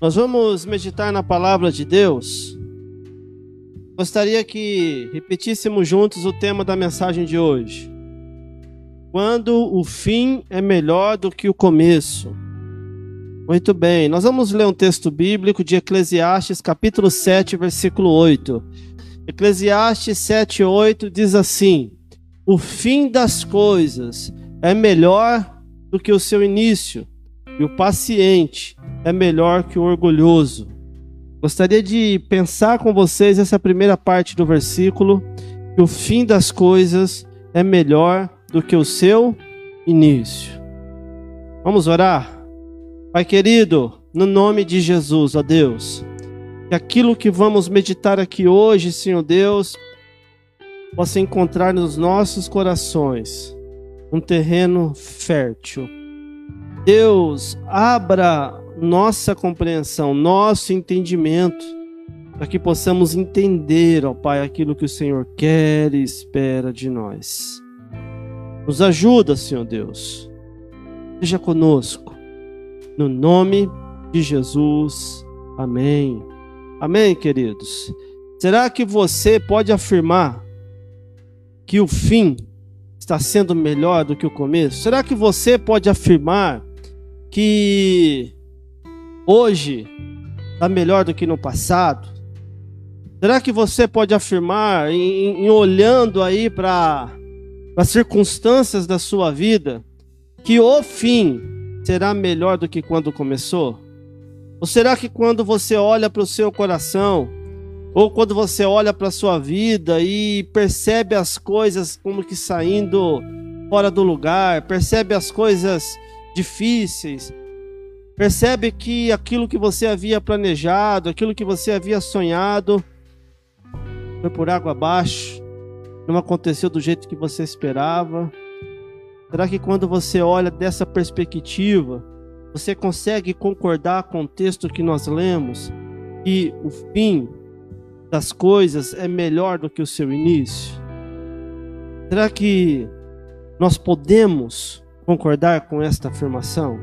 Nós vamos meditar na palavra de Deus. Gostaria que repetíssemos juntos o tema da mensagem de hoje. Quando o fim é melhor do que o começo. Muito bem, nós vamos ler um texto bíblico de Eclesiastes, capítulo 7, versículo 8. Eclesiastes 7, 8 diz assim: O fim das coisas é melhor do que o seu início, e o paciente é melhor que o orgulhoso. Gostaria de pensar com vocês essa primeira parte do versículo, que o fim das coisas é melhor do que o seu início. Vamos orar? Pai querido, no nome de Jesus, ó Deus, que aquilo que vamos meditar aqui hoje, Senhor Deus, possa encontrar nos nossos corações um terreno fértil. Deus, abra nossa compreensão, nosso entendimento, para que possamos entender, ó Pai, aquilo que o Senhor quer e espera de nós. Nos ajuda, Senhor Deus. Seja conosco. No nome de Jesus. Amém. Amém, queridos. Será que você pode afirmar que o fim está sendo melhor do que o começo? Será que você pode afirmar que hoje está melhor do que no passado? Será que você pode afirmar, em, em olhando aí para as circunstâncias da sua vida, que o fim será melhor do que quando começou? Ou será que quando você olha para o seu coração, ou quando você olha para a sua vida e percebe as coisas como que saindo fora do lugar, percebe as coisas difíceis, percebe que aquilo que você havia planejado, aquilo que você havia sonhado, foi por água abaixo, não aconteceu do jeito que você esperava. Será que quando você olha dessa perspectiva, você consegue concordar com o texto que nós lemos, que o fim das coisas é melhor do que o seu início? Será que nós podemos concordar com esta afirmação?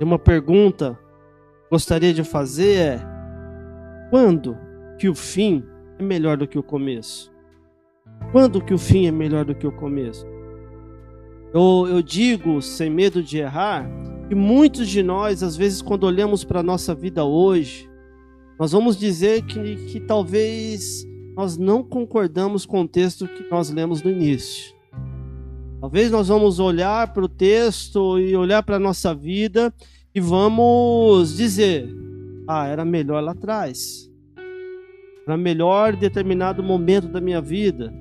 E uma pergunta que gostaria de fazer é: quando que o fim é melhor do que o começo? Quando que o fim é melhor do que o começo? Eu, eu digo, sem medo de errar, que muitos de nós, às vezes, quando olhamos para a nossa vida hoje, nós vamos dizer que, que talvez nós não concordamos com o texto que nós lemos no início. Talvez nós vamos olhar para o texto e olhar para a nossa vida e vamos dizer: ah, era melhor lá atrás. Era melhor em determinado momento da minha vida.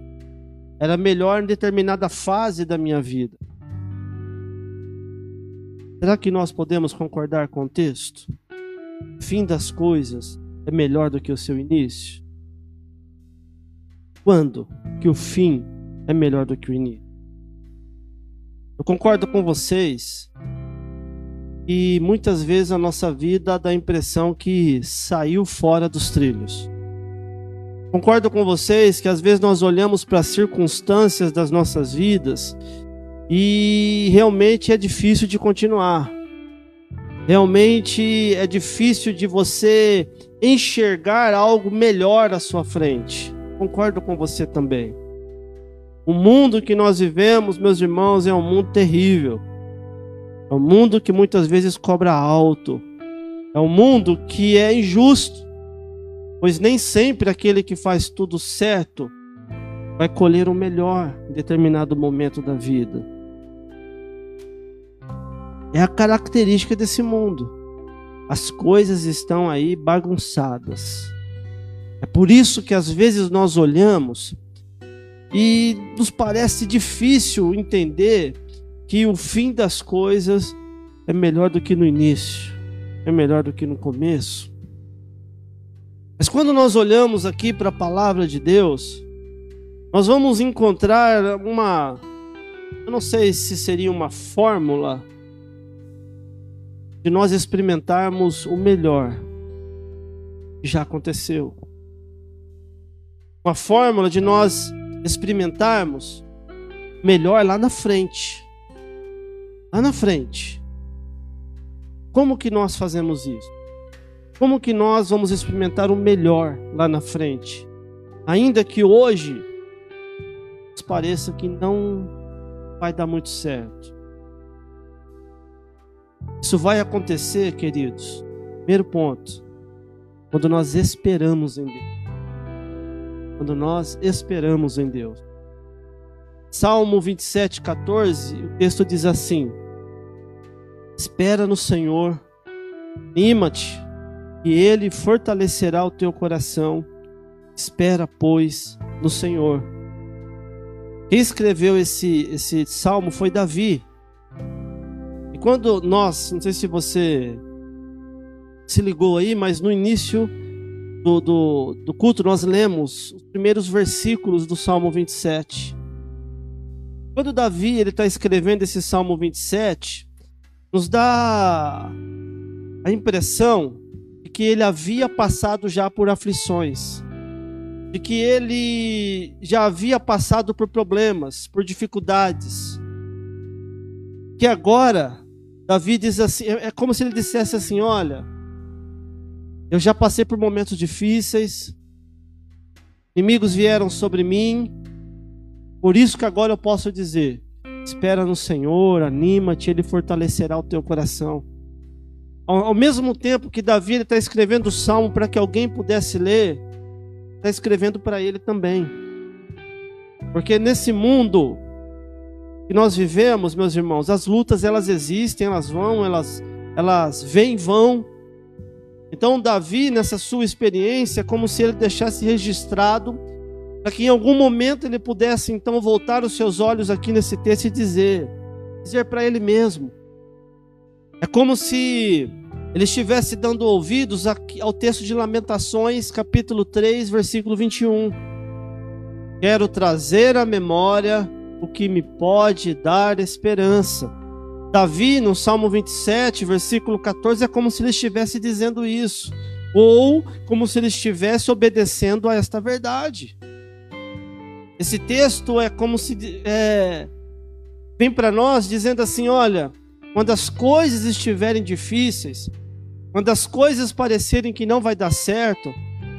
Era melhor em determinada fase da minha vida. Será que nós podemos concordar com o texto? O fim das coisas é melhor do que o seu início? Quando que o fim é melhor do que o início? Eu concordo com vocês e muitas vezes a nossa vida dá a impressão que saiu fora dos trilhos. Concordo com vocês que às vezes nós olhamos para as circunstâncias das nossas vidas e realmente é difícil de continuar. Realmente é difícil de você enxergar algo melhor à sua frente. Concordo com você também. O mundo que nós vivemos, meus irmãos, é um mundo terrível. É um mundo que muitas vezes cobra alto. É um mundo que é injusto. Pois nem sempre aquele que faz tudo certo vai colher o melhor em determinado momento da vida. É a característica desse mundo. As coisas estão aí bagunçadas. É por isso que às vezes nós olhamos e nos parece difícil entender que o fim das coisas é melhor do que no início, é melhor do que no começo. Mas quando nós olhamos aqui para a palavra de Deus, nós vamos encontrar uma, eu não sei se seria uma fórmula de nós experimentarmos o melhor que já aconteceu. Uma fórmula de nós experimentarmos melhor lá na frente. Lá na frente. como que nós fazemos isso? Como que nós vamos experimentar o melhor lá na frente? Ainda que hoje pareça que não vai dar muito certo. Isso vai acontecer, queridos. Primeiro ponto, quando nós esperamos em Deus. Quando nós esperamos em Deus. Salmo 27, 14, o texto diz assim: Espera no Senhor, anima-te, e Ele fortalecerá o teu coração. Espera, pois, no Senhor. Quem escreveu esse, esse salmo foi Davi. E quando nós, não sei se você se ligou aí, mas no início do, do, do culto nós lemos os primeiros versículos do Salmo 27. Quando Davi está escrevendo esse Salmo 27, nos dá a impressão de que ele havia passado já por aflições de que ele já havia passado por problemas, por dificuldades. Que agora, Davi diz assim: é, é como se ele dissesse assim: Olha, eu já passei por momentos difíceis, inimigos vieram sobre mim, por isso que agora eu posso dizer: espera no Senhor, anima-te, Ele fortalecerá o teu coração. Ao, ao mesmo tempo que Davi está escrevendo o salmo para que alguém pudesse ler, está escrevendo para ele também. Porque nesse mundo que nós vivemos, meus irmãos, as lutas elas existem, elas vão, elas elas vêm vão. Então Davi nessa sua experiência, é como se ele deixasse registrado para que em algum momento ele pudesse então voltar os seus olhos aqui nesse texto e dizer, dizer para ele mesmo. É como se ele estivesse dando ouvidos ao texto de Lamentações, capítulo 3, versículo 21. Quero trazer à memória o que me pode dar esperança. Davi, no Salmo 27, versículo 14, é como se ele estivesse dizendo isso, ou como se ele estivesse obedecendo a esta verdade. Esse texto é como se é, vem para nós dizendo assim: olha, quando as coisas estiverem difíceis, quando as coisas parecerem que não vai dar certo,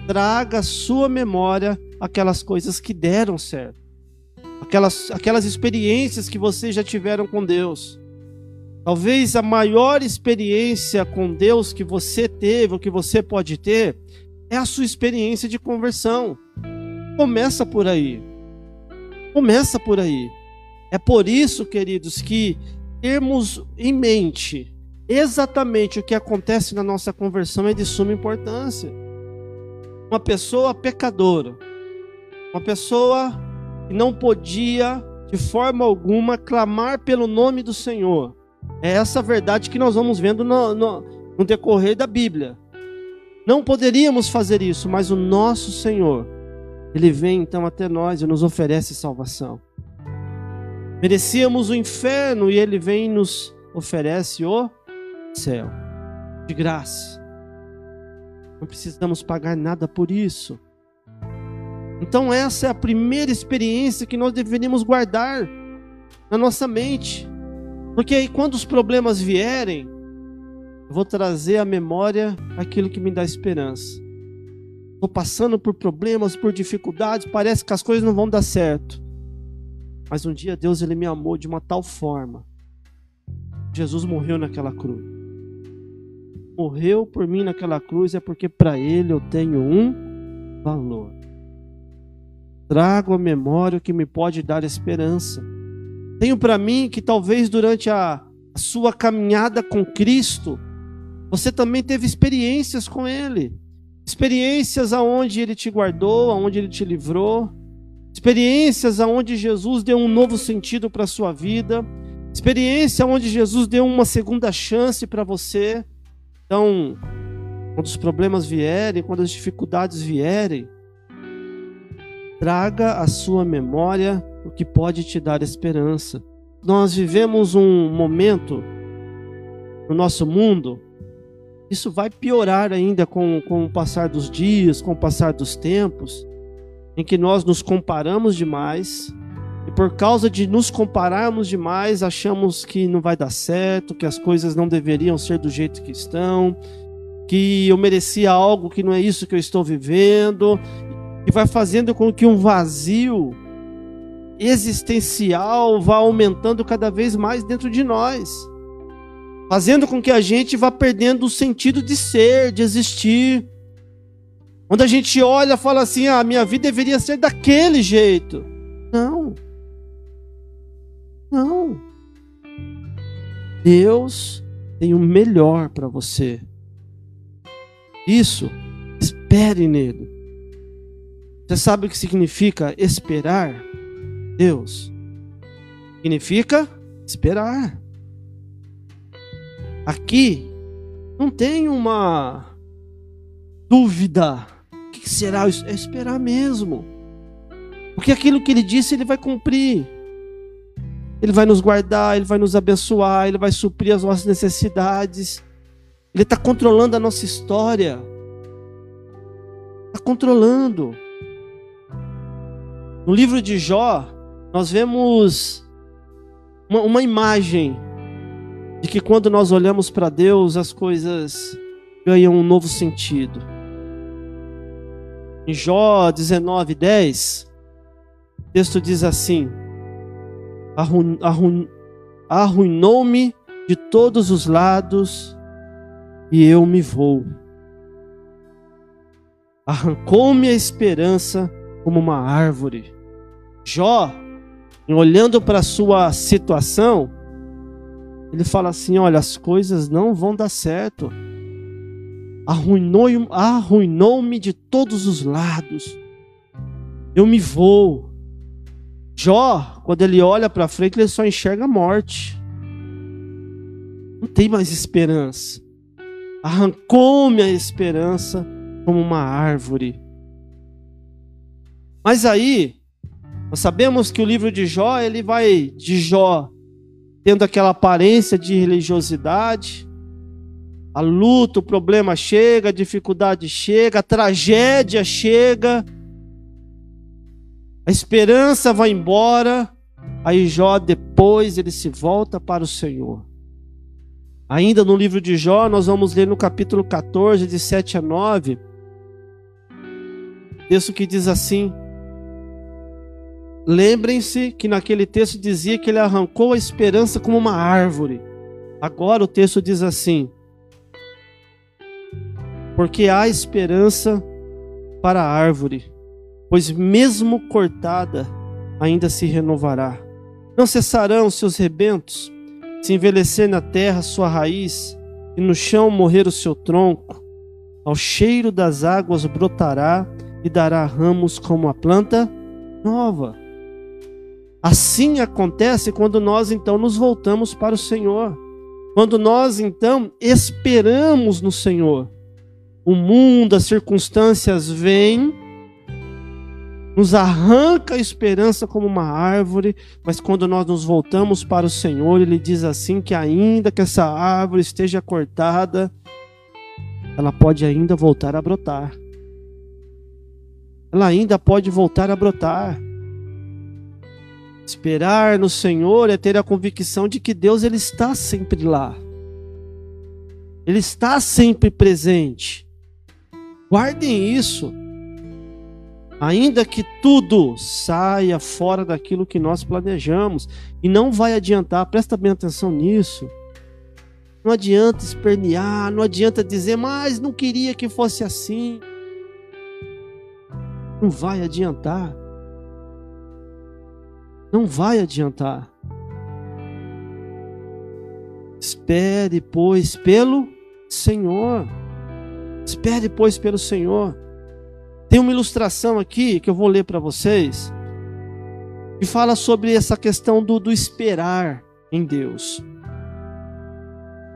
traga à sua memória aquelas coisas que deram certo. Aquelas, aquelas experiências que vocês já tiveram com Deus. Talvez a maior experiência com Deus que você teve, ou que você pode ter, é a sua experiência de conversão. Começa por aí. Começa por aí. É por isso, queridos, que termos em mente exatamente o que acontece na nossa conversão é de suma importância. Uma pessoa pecadora, uma pessoa que não podia de forma alguma clamar pelo nome do Senhor. É essa verdade que nós vamos vendo no, no, no decorrer da Bíblia. Não poderíamos fazer isso, mas o nosso Senhor, Ele vem então até nós e nos oferece salvação. Merecíamos o inferno e ele vem e nos oferece o céu, de graça. Não precisamos pagar nada por isso. Então, essa é a primeira experiência que nós deveríamos guardar na nossa mente. Porque aí, quando os problemas vierem, vou trazer à memória aquilo que me dá esperança. Estou passando por problemas, por dificuldades, parece que as coisas não vão dar certo. Mas um dia Deus ele me amou de uma tal forma. Jesus morreu naquela cruz. Morreu por mim naquela cruz é porque para ele eu tenho um valor. Trago a memória o que me pode dar esperança. Tenho para mim que talvez durante a, a sua caminhada com Cristo, você também teve experiências com Ele. Experiências aonde Ele te guardou, aonde Ele te livrou experiências aonde Jesus deu um novo sentido para a sua vida, experiência onde Jesus deu uma segunda chance para você. Então, quando os problemas vierem, quando as dificuldades vierem, traga à sua memória o que pode te dar esperança. Nós vivemos um momento no nosso mundo, isso vai piorar ainda com, com o passar dos dias, com o passar dos tempos em que nós nos comparamos demais e por causa de nos compararmos demais, achamos que não vai dar certo, que as coisas não deveriam ser do jeito que estão, que eu merecia algo que não é isso que eu estou vivendo, e vai fazendo com que um vazio existencial vá aumentando cada vez mais dentro de nós, fazendo com que a gente vá perdendo o sentido de ser, de existir. Quando a gente olha, fala assim: "Ah, minha vida deveria ser daquele jeito". Não. Não. Deus tem o melhor para você. Isso, espere nele. Você sabe o que significa esperar? Deus. Significa esperar. Aqui não tem uma dúvida. O que será? É esperar mesmo. Porque aquilo que ele disse, ele vai cumprir. Ele vai nos guardar, ele vai nos abençoar, ele vai suprir as nossas necessidades. Ele está controlando a nossa história. Está controlando. No livro de Jó, nós vemos uma, uma imagem de que quando nós olhamos para Deus, as coisas ganham um novo sentido. Em Jó 19, 10, o texto diz assim: Arruinou-me de todos os lados e eu me vou. Arrancou-me a esperança como uma árvore. Jó olhando para a sua situação, ele fala assim: olha, as coisas não vão dar certo. Arruinou-me arruinou de todos os lados. Eu me vou. Jó, quando ele olha para frente, ele só enxerga a morte. Não tem mais esperança. Arrancou-me a esperança como uma árvore. Mas aí, nós sabemos que o livro de Jó, ele vai de Jó tendo aquela aparência de religiosidade, a luta, o problema chega, a dificuldade chega, a tragédia chega, a esperança vai embora, aí Jó depois ele se volta para o Senhor. Ainda no livro de Jó, nós vamos ler no capítulo 14, de 7 a 9, texto que diz assim: Lembrem-se que naquele texto dizia que ele arrancou a esperança como uma árvore. Agora o texto diz assim: Porque há esperança para a árvore, pois mesmo cortada, ainda se renovará. Não cessarão seus rebentos, se envelhecer na terra sua raiz, e no chão morrer o seu tronco. Ao cheiro das águas brotará e dará ramos como a planta nova. Assim acontece quando nós então nos voltamos para o Senhor. Quando nós então esperamos no Senhor. O mundo, as circunstâncias vêm, nos arranca a esperança como uma árvore, mas quando nós nos voltamos para o Senhor, Ele diz assim: que ainda que essa árvore esteja cortada, ela pode ainda voltar a brotar. Ela ainda pode voltar a brotar. Esperar no Senhor é ter a convicção de que Deus ele está sempre lá. Ele está sempre presente. Guardem isso. Ainda que tudo saia fora daquilo que nós planejamos, e não vai adiantar, presta bem atenção nisso. Não adianta espernear, não adianta dizer, mas não queria que fosse assim. Não vai adiantar. Não vai adiantar. Espere, pois, pelo Senhor. Espere, pois, pelo Senhor. Tem uma ilustração aqui que eu vou ler para vocês, que fala sobre essa questão do, do esperar em Deus.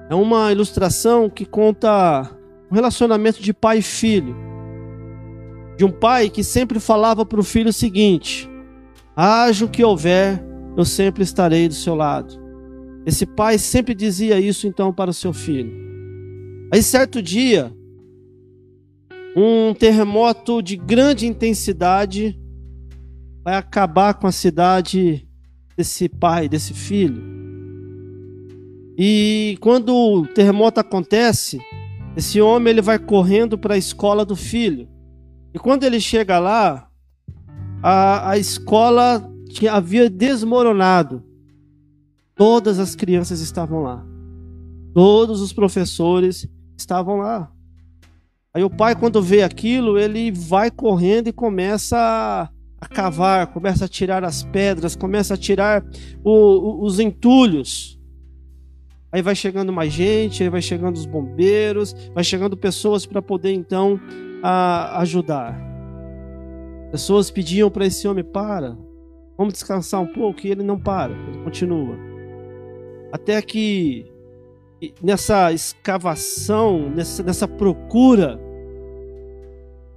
É uma ilustração que conta um relacionamento de pai e filho. De um pai que sempre falava para o filho o seguinte: Haja o que houver, eu sempre estarei do seu lado. Esse pai sempre dizia isso então para o seu filho. Aí certo dia, um terremoto de grande intensidade vai acabar com a cidade desse pai, desse filho. E quando o terremoto acontece, esse homem ele vai correndo para a escola do filho. E quando ele chega lá, a, a escola tinha, havia desmoronado. Todas as crianças estavam lá. Todos os professores estavam lá. Aí o pai, quando vê aquilo, ele vai correndo e começa a, a cavar, começa a tirar as pedras, começa a tirar o, o, os entulhos. Aí vai chegando mais gente, aí vai chegando os bombeiros, vai chegando pessoas para poder então a, ajudar. Pessoas pediam para esse homem: para, vamos descansar um pouco, e ele não para, ele continua. Até que nessa escavação, nessa, nessa procura,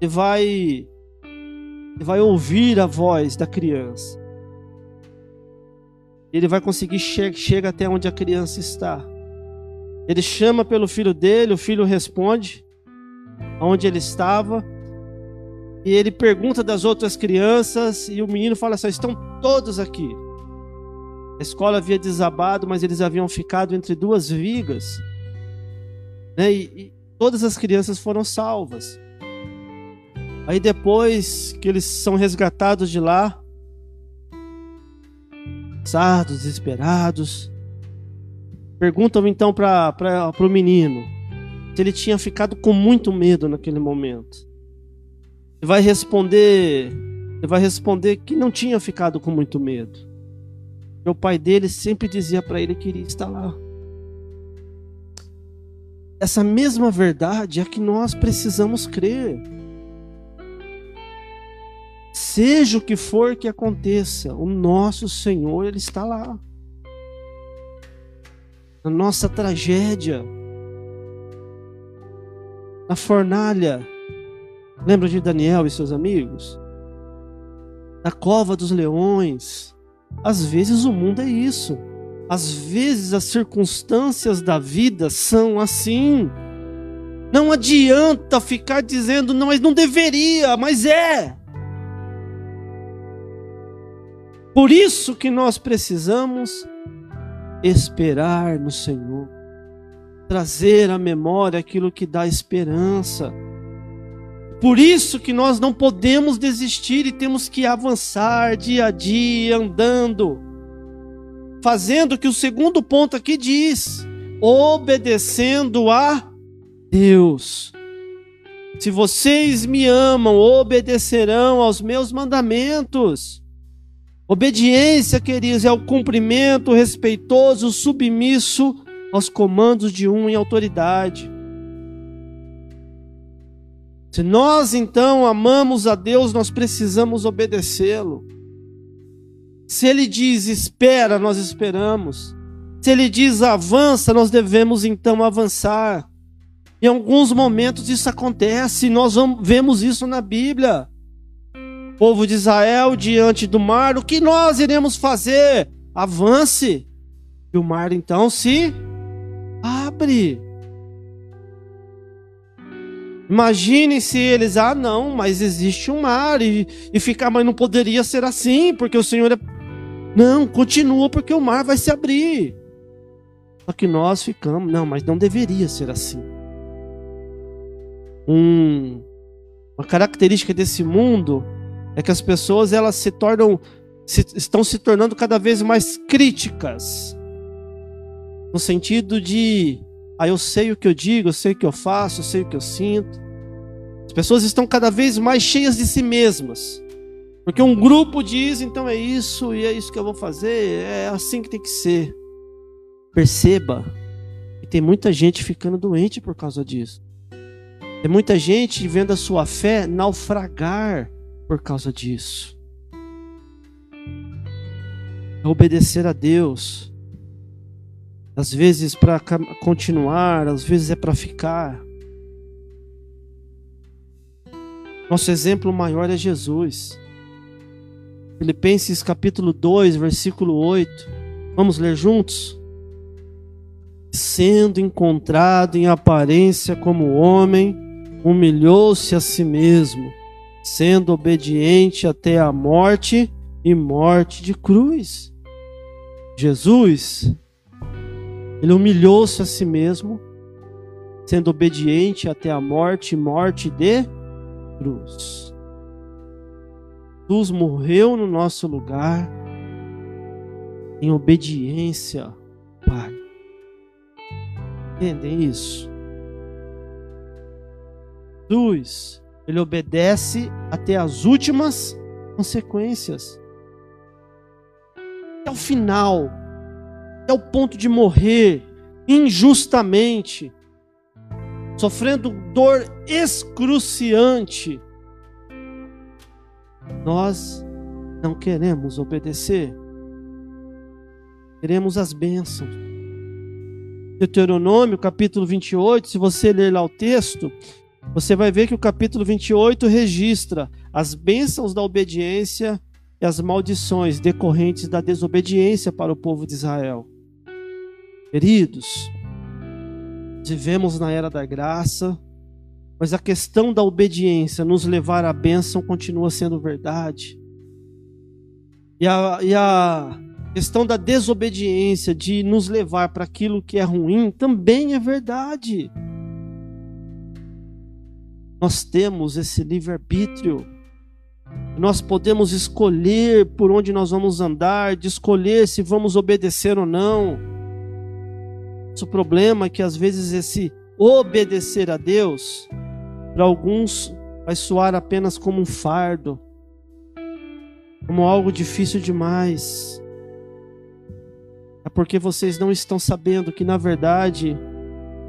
ele vai, ele vai ouvir a voz da criança ele vai conseguir che chegar até onde a criança está. Ele chama pelo filho dele, o filho responde onde ele estava. E ele pergunta das outras crianças e o menino fala assim: estão todos aqui. A escola havia desabado, mas eles haviam ficado entre duas vigas. Né? E, e todas as crianças foram salvas. Aí depois que eles são resgatados de lá, cansados, desesperados. Perguntam então para o menino se ele tinha ficado com muito medo naquele momento. Vai responder, ele vai responder que não tinha ficado com muito medo. O pai dele sempre dizia para ele que iria estar lá. Essa mesma verdade é que nós precisamos crer. Seja o que for que aconteça, o nosso Senhor, Ele está lá. Na nossa tragédia, na fornalha. Lembra de Daniel e seus amigos? Na cova dos leões. Às vezes o mundo é isso. Às vezes as circunstâncias da vida são assim. Não adianta ficar dizendo, não, mas não deveria, mas é. Por isso que nós precisamos esperar no Senhor, trazer à memória aquilo que dá esperança. Por isso que nós não podemos desistir e temos que avançar dia a dia, andando, fazendo o que o segundo ponto aqui diz, obedecendo a Deus. Se vocês me amam, obedecerão aos meus mandamentos. Obediência, queridos, é o cumprimento respeitoso, submisso aos comandos de um em autoridade. Se nós então amamos a Deus, nós precisamos obedecê-lo. Se ele diz espera, nós esperamos. Se ele diz avança, nós devemos então avançar. Em alguns momentos isso acontece, nós vemos isso na Bíblia povo de Israel diante do mar, o que nós iremos fazer? Avance. E o mar então se abre. Imaginem se eles, ah, não, mas existe um mar e, e ficar, mas não poderia ser assim, porque o Senhor é. Não, continua, porque o mar vai se abrir. Só que nós ficamos, não, mas não deveria ser assim. Um, uma característica desse mundo é que as pessoas elas se tornam se, estão se tornando cada vez mais críticas no sentido de ah, eu sei o que eu digo, eu sei o que eu faço, eu sei o que eu sinto. As pessoas estão cada vez mais cheias de si mesmas. Porque um grupo diz, então é isso e é isso que eu vou fazer, é assim que tem que ser. Perceba que tem muita gente ficando doente por causa disso. Tem muita gente vendo a sua fé naufragar por causa disso. É obedecer a Deus. Às vezes para continuar, às vezes é para ficar. Nosso exemplo maior é Jesus. Filipenses capítulo 2, versículo 8. Vamos ler juntos? Sendo encontrado em aparência como homem, humilhou-se a si mesmo sendo obediente até a morte e morte de cruz. Jesus, ele humilhou-se a si mesmo, sendo obediente até a morte morte de cruz. Jesus morreu no nosso lugar em obediência, Pai. Entendem isso? Jesus, ele obedece até as últimas consequências. Até o final, até o ponto de morrer injustamente, sofrendo dor excruciante. Nós não queremos obedecer. Queremos as bênçãos. Deuteronômio, capítulo 28, se você ler lá o texto, você vai ver que o capítulo 28 registra as bênçãos da obediência e as maldições decorrentes da desobediência para o povo de Israel. Queridos, vivemos na era da graça, mas a questão da obediência nos levar à bênção continua sendo verdade. E a, e a questão da desobediência, de nos levar para aquilo que é ruim, também é verdade. Nós temos esse livre-arbítrio. Nós podemos escolher por onde nós vamos andar, de escolher se vamos obedecer ou não. O problema é que às vezes esse obedecer a Deus, para alguns, vai soar apenas como um fardo, como algo difícil demais. É porque vocês não estão sabendo que, na verdade,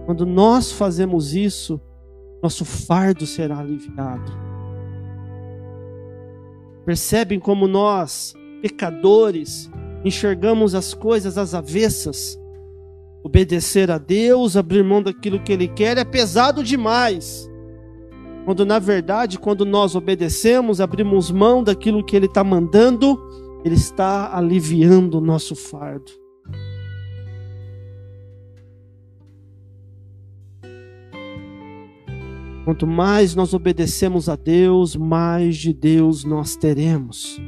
quando nós fazemos isso, nosso fardo será aliviado. Percebem como nós, pecadores, enxergamos as coisas às avessas? Obedecer a Deus, abrir mão daquilo que Ele quer, é pesado demais. Quando na verdade, quando nós obedecemos, abrimos mão daquilo que Ele está mandando, Ele está aliviando o nosso fardo. Quanto mais nós obedecemos a Deus, mais de Deus nós teremos.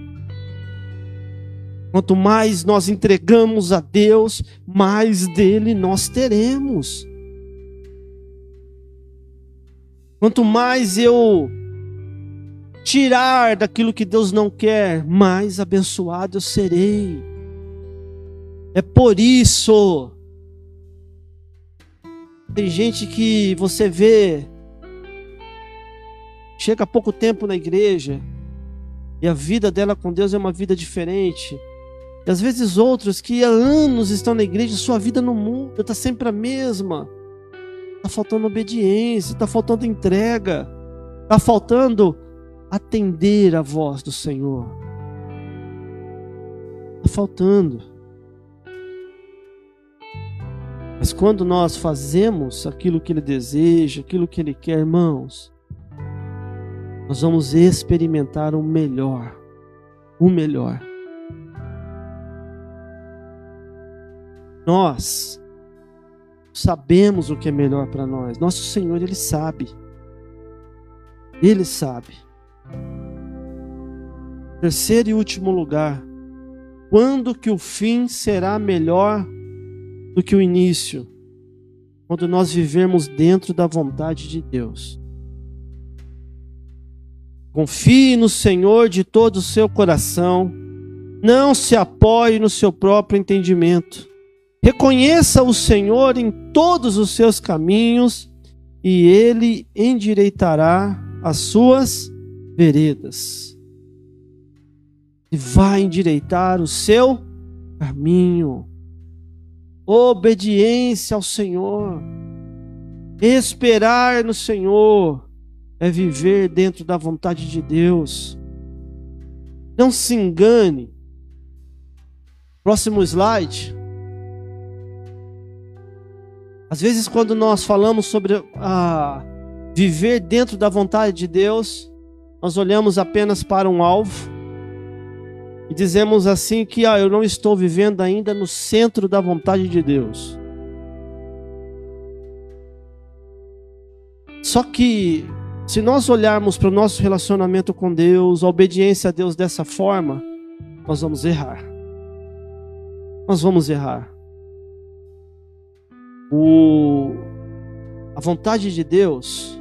Quanto mais nós entregamos a Deus, mais dele nós teremos. Quanto mais eu tirar daquilo que Deus não quer, mais abençoado eu serei. É por isso. Tem gente que você vê chega há pouco tempo na igreja e a vida dela com Deus é uma vida diferente. E às vezes outros que há anos estão na igreja, sua vida no mundo está sempre a mesma. Está faltando obediência, está faltando entrega, está faltando atender a voz do Senhor. Está faltando. Mas quando nós fazemos aquilo que Ele deseja, aquilo que Ele quer, irmãos, nós vamos experimentar o melhor. O melhor. Nós sabemos o que é melhor para nós. Nosso Senhor, Ele sabe. Ele sabe. Terceiro e último lugar. Quando que o fim será melhor do que o início? Quando nós vivermos dentro da vontade de Deus. Confie no Senhor de todo o seu coração. Não se apoie no seu próprio entendimento. Reconheça o Senhor em todos os seus caminhos e ele endireitará as suas veredas. E vai endireitar o seu caminho. Obediência ao Senhor. Esperar no Senhor é viver dentro da vontade de Deus. Não se engane. Próximo slide. Às vezes, quando nós falamos sobre a viver dentro da vontade de Deus, nós olhamos apenas para um alvo e dizemos assim que ah, eu não estou vivendo ainda no centro da vontade de Deus. Só que se nós olharmos para o nosso relacionamento com Deus, a obediência a Deus dessa forma, nós vamos errar. nós vamos errar. O, a vontade de Deus,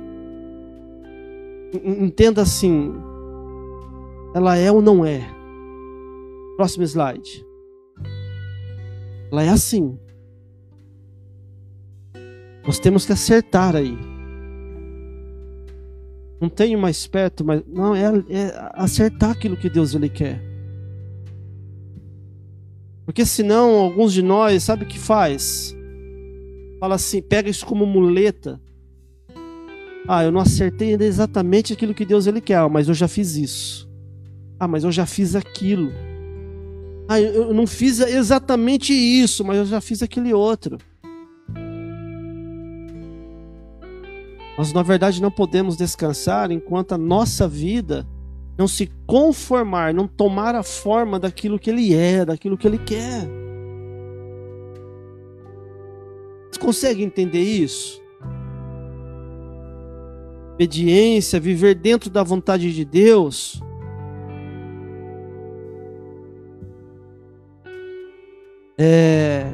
entenda assim, ela é ou não é? Próximo slide. Ela é assim. Nós temos que acertar aí. Não tenho mais perto, mas não é, é acertar aquilo que Deus ele quer. Porque senão alguns de nós, sabe o que faz? Fala assim, pega isso como muleta. Ah, eu não acertei exatamente aquilo que Deus ele quer, mas eu já fiz isso. Ah, mas eu já fiz aquilo. Ah, eu não fiz exatamente isso, mas eu já fiz aquele outro. Nós, na verdade, não podemos descansar enquanto a nossa vida não se conformar, não tomar a forma daquilo que Ele é, daquilo que Ele quer. Consegue entender isso? Obediência, viver dentro da vontade de Deus. É,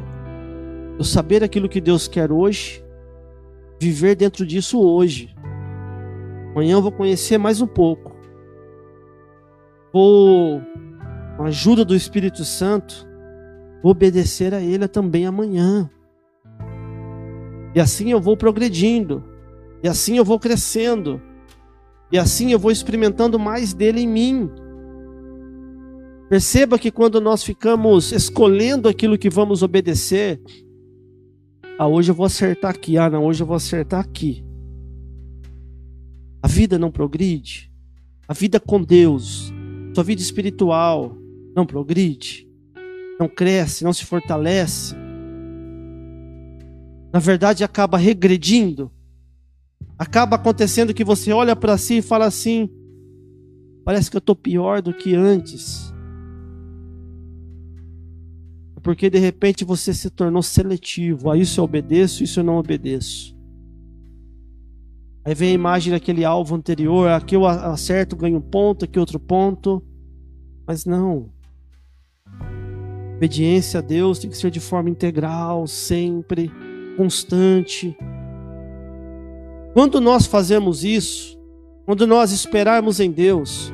eu saber aquilo que Deus quer hoje viver dentro disso hoje. Amanhã eu vou conhecer mais um pouco. Vou, com a ajuda do Espírito Santo, obedecer a Ele também amanhã. E assim eu vou progredindo. E assim eu vou crescendo. E assim eu vou experimentando mais dele em mim. Perceba que quando nós ficamos escolhendo aquilo que vamos obedecer, ah, hoje eu vou acertar aqui. Ah, não, hoje eu vou acertar aqui. A vida não progride. A vida com Deus, sua vida espiritual não progride, não cresce, não se fortalece. Na verdade, acaba regredindo. Acaba acontecendo que você olha para si e fala assim: parece que eu estou pior do que antes porque de repente você se tornou seletivo. A isso eu obedeço, isso eu não obedeço. Aí vem a imagem daquele alvo anterior, aqui eu acerto, ganho um ponto, aqui outro ponto. Mas não. Obediência a Deus tem que ser de forma integral, sempre, constante. Quando nós fazemos isso, quando nós esperarmos em Deus,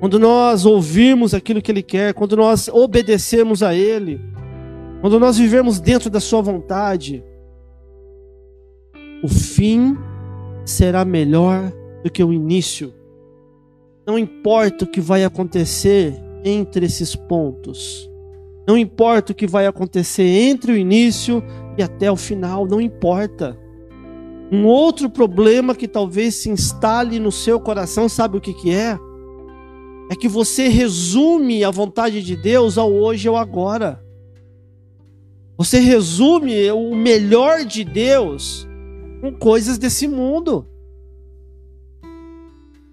quando nós ouvirmos aquilo que Ele quer, quando nós obedecemos a Ele, quando nós vivemos dentro da Sua vontade, o fim será melhor do que o início. Não importa o que vai acontecer entre esses pontos. Não importa o que vai acontecer entre o início e até o final, não importa. Um outro problema que talvez se instale no seu coração, sabe o que, que é? é que você resume a vontade de Deus ao hoje ou agora. Você resume o melhor de Deus com coisas desse mundo.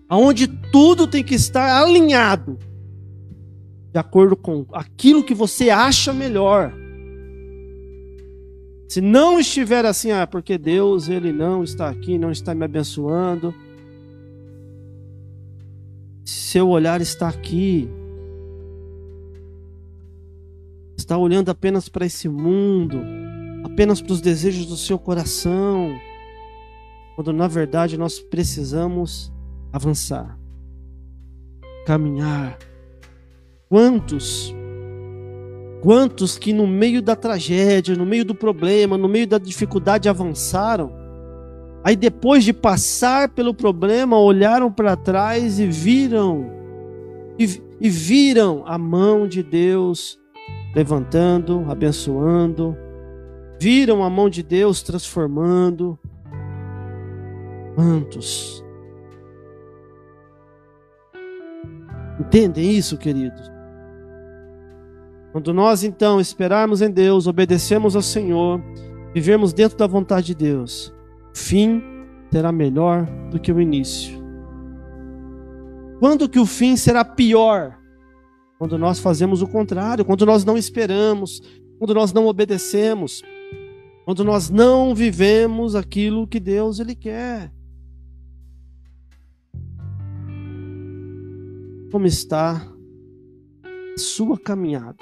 Onde tudo tem que estar alinhado de acordo com aquilo que você acha melhor. Se não estiver assim, ah, porque Deus ele não está aqui, não está me abençoando, seu olhar está aqui. Está olhando apenas para esse mundo, apenas para os desejos do seu coração, quando na verdade nós precisamos avançar, caminhar. Quantos, quantos que no meio da tragédia, no meio do problema, no meio da dificuldade avançaram, Aí depois de passar pelo problema, olharam para trás e viram e, e, viram a mão de Deus levantando, abençoando, viram a mão de Deus transformando. Quantos? Entendem isso, queridos? Quando nós então esperarmos em Deus, obedecemos ao Senhor, vivemos dentro da vontade de Deus, fim será melhor do que o início. Quando que o fim será pior? Quando nós fazemos o contrário, quando nós não esperamos, quando nós não obedecemos, quando nós não vivemos aquilo que Deus ele quer. Como está sua caminhada?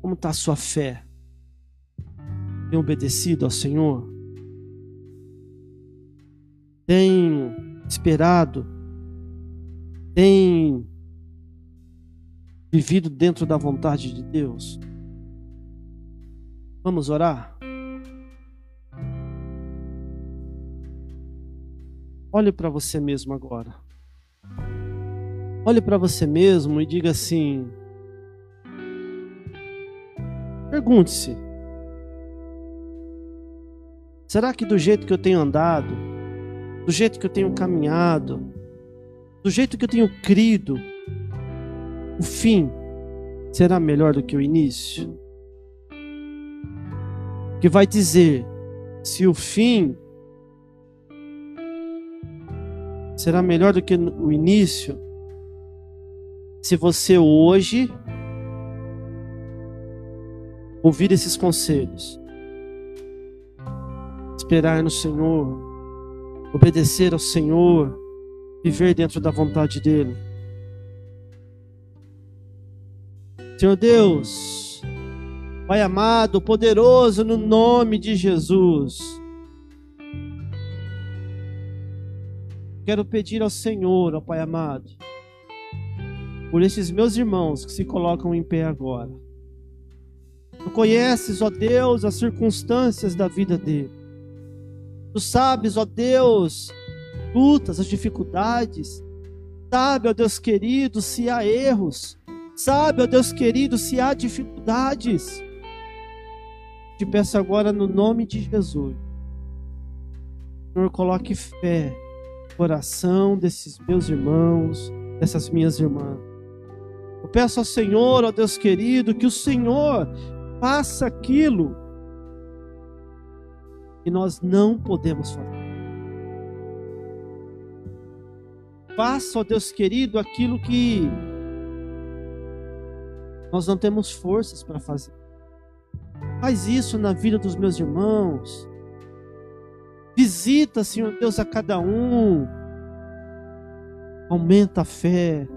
Como está a sua fé? Tem obedecido ao Senhor? Tem esperado? Tem vivido dentro da vontade de Deus? Vamos orar? Olhe para você mesmo agora. Olhe para você mesmo e diga assim: Pergunte-se: será que do jeito que eu tenho andado, do jeito que eu tenho caminhado, do jeito que eu tenho crido, o fim será melhor do que o início? Que vai dizer se o fim será melhor do que o início se você hoje ouvir esses conselhos, esperar no Senhor, obedecer ao Senhor, viver dentro da vontade dEle. Senhor Deus, Pai amado, poderoso, no nome de Jesus, quero pedir ao Senhor, ó Pai amado, por esses meus irmãos que se colocam em pé agora. Tu conheces, ó Deus, as circunstâncias da vida dele. Tu sabes, ó Deus, lutas, as dificuldades. Sabe, ó Deus querido, se há erros. Sabe, ó Deus querido, se há dificuldades. Te peço agora no nome de Jesus. Senhor, coloque fé no coração desses meus irmãos, dessas minhas irmãs. Peço ao Senhor, ó Deus querido, que o Senhor faça aquilo que nós não podemos fazer. Faça, ó Deus querido, aquilo que nós não temos forças para fazer. Faz isso na vida dos meus irmãos. Visita, Senhor Deus, a cada um. Aumenta a fé.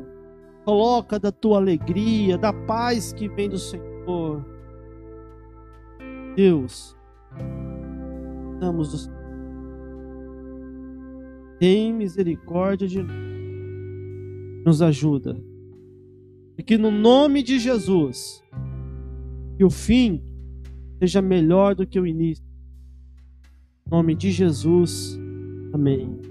Coloca da tua alegria, da paz que vem do Senhor. Deus, estamos do Senhor. Tem misericórdia de nós. Nos ajuda. E que no nome de Jesus, que o fim seja melhor do que o início. Em nome de Jesus. Amém.